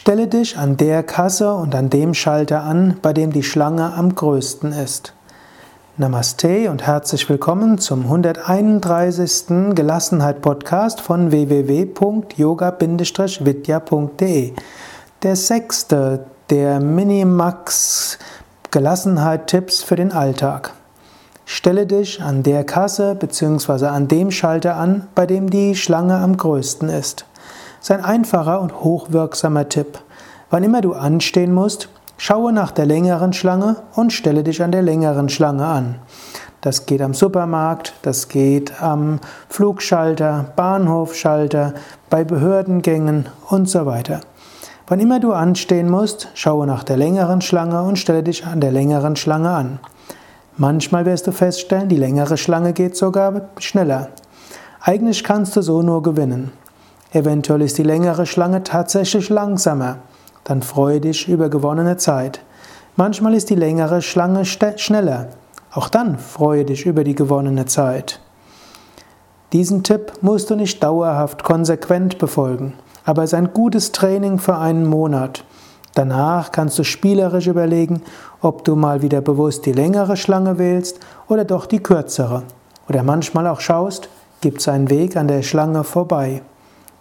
Stelle dich an der Kasse und an dem Schalter an, bei dem die Schlange am größten ist. Namaste und herzlich willkommen zum 131. Gelassenheit Podcast von www.yoga-vidya.de. Der sechste der Minimax Gelassenheit Tipps für den Alltag. Stelle dich an der Kasse bzw. an dem Schalter an, bei dem die Schlange am größten ist ist ein einfacher und hochwirksamer Tipp. Wann immer du anstehen musst, schaue nach der längeren Schlange und stelle dich an der längeren Schlange an. Das geht am Supermarkt, das geht am Flugschalter, Bahnhofschalter, bei Behördengängen und so weiter. Wann immer du anstehen musst, schaue nach der längeren Schlange und stelle dich an der längeren Schlange an. Manchmal wirst du feststellen, die längere Schlange geht sogar schneller. Eigentlich kannst du so nur gewinnen. Eventuell ist die längere Schlange tatsächlich langsamer. Dann freue dich über gewonnene Zeit. Manchmal ist die längere Schlange schneller. Auch dann freue dich über die gewonnene Zeit. Diesen Tipp musst du nicht dauerhaft konsequent befolgen, aber es ist ein gutes Training für einen Monat. Danach kannst du spielerisch überlegen, ob du mal wieder bewusst die längere Schlange wählst oder doch die kürzere. Oder manchmal auch schaust, gibt es einen Weg an der Schlange vorbei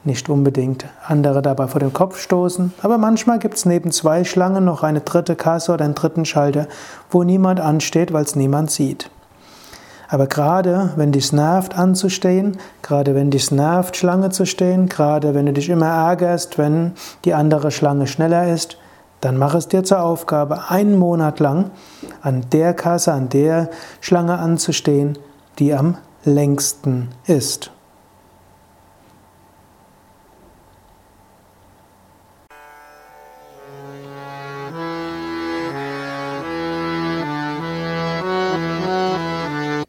nicht unbedingt andere dabei vor den Kopf stoßen, aber manchmal gibt es neben zwei Schlangen noch eine dritte Kasse oder einen dritten Schalter, wo niemand ansteht, weil es niemand sieht. Aber gerade wenn dich nervt anzustehen, gerade wenn dich nervt Schlange zu stehen, gerade wenn du dich immer ärgerst, wenn die andere Schlange schneller ist, dann mach es dir zur Aufgabe, einen Monat lang an der Kasse, an der Schlange anzustehen, die am längsten ist.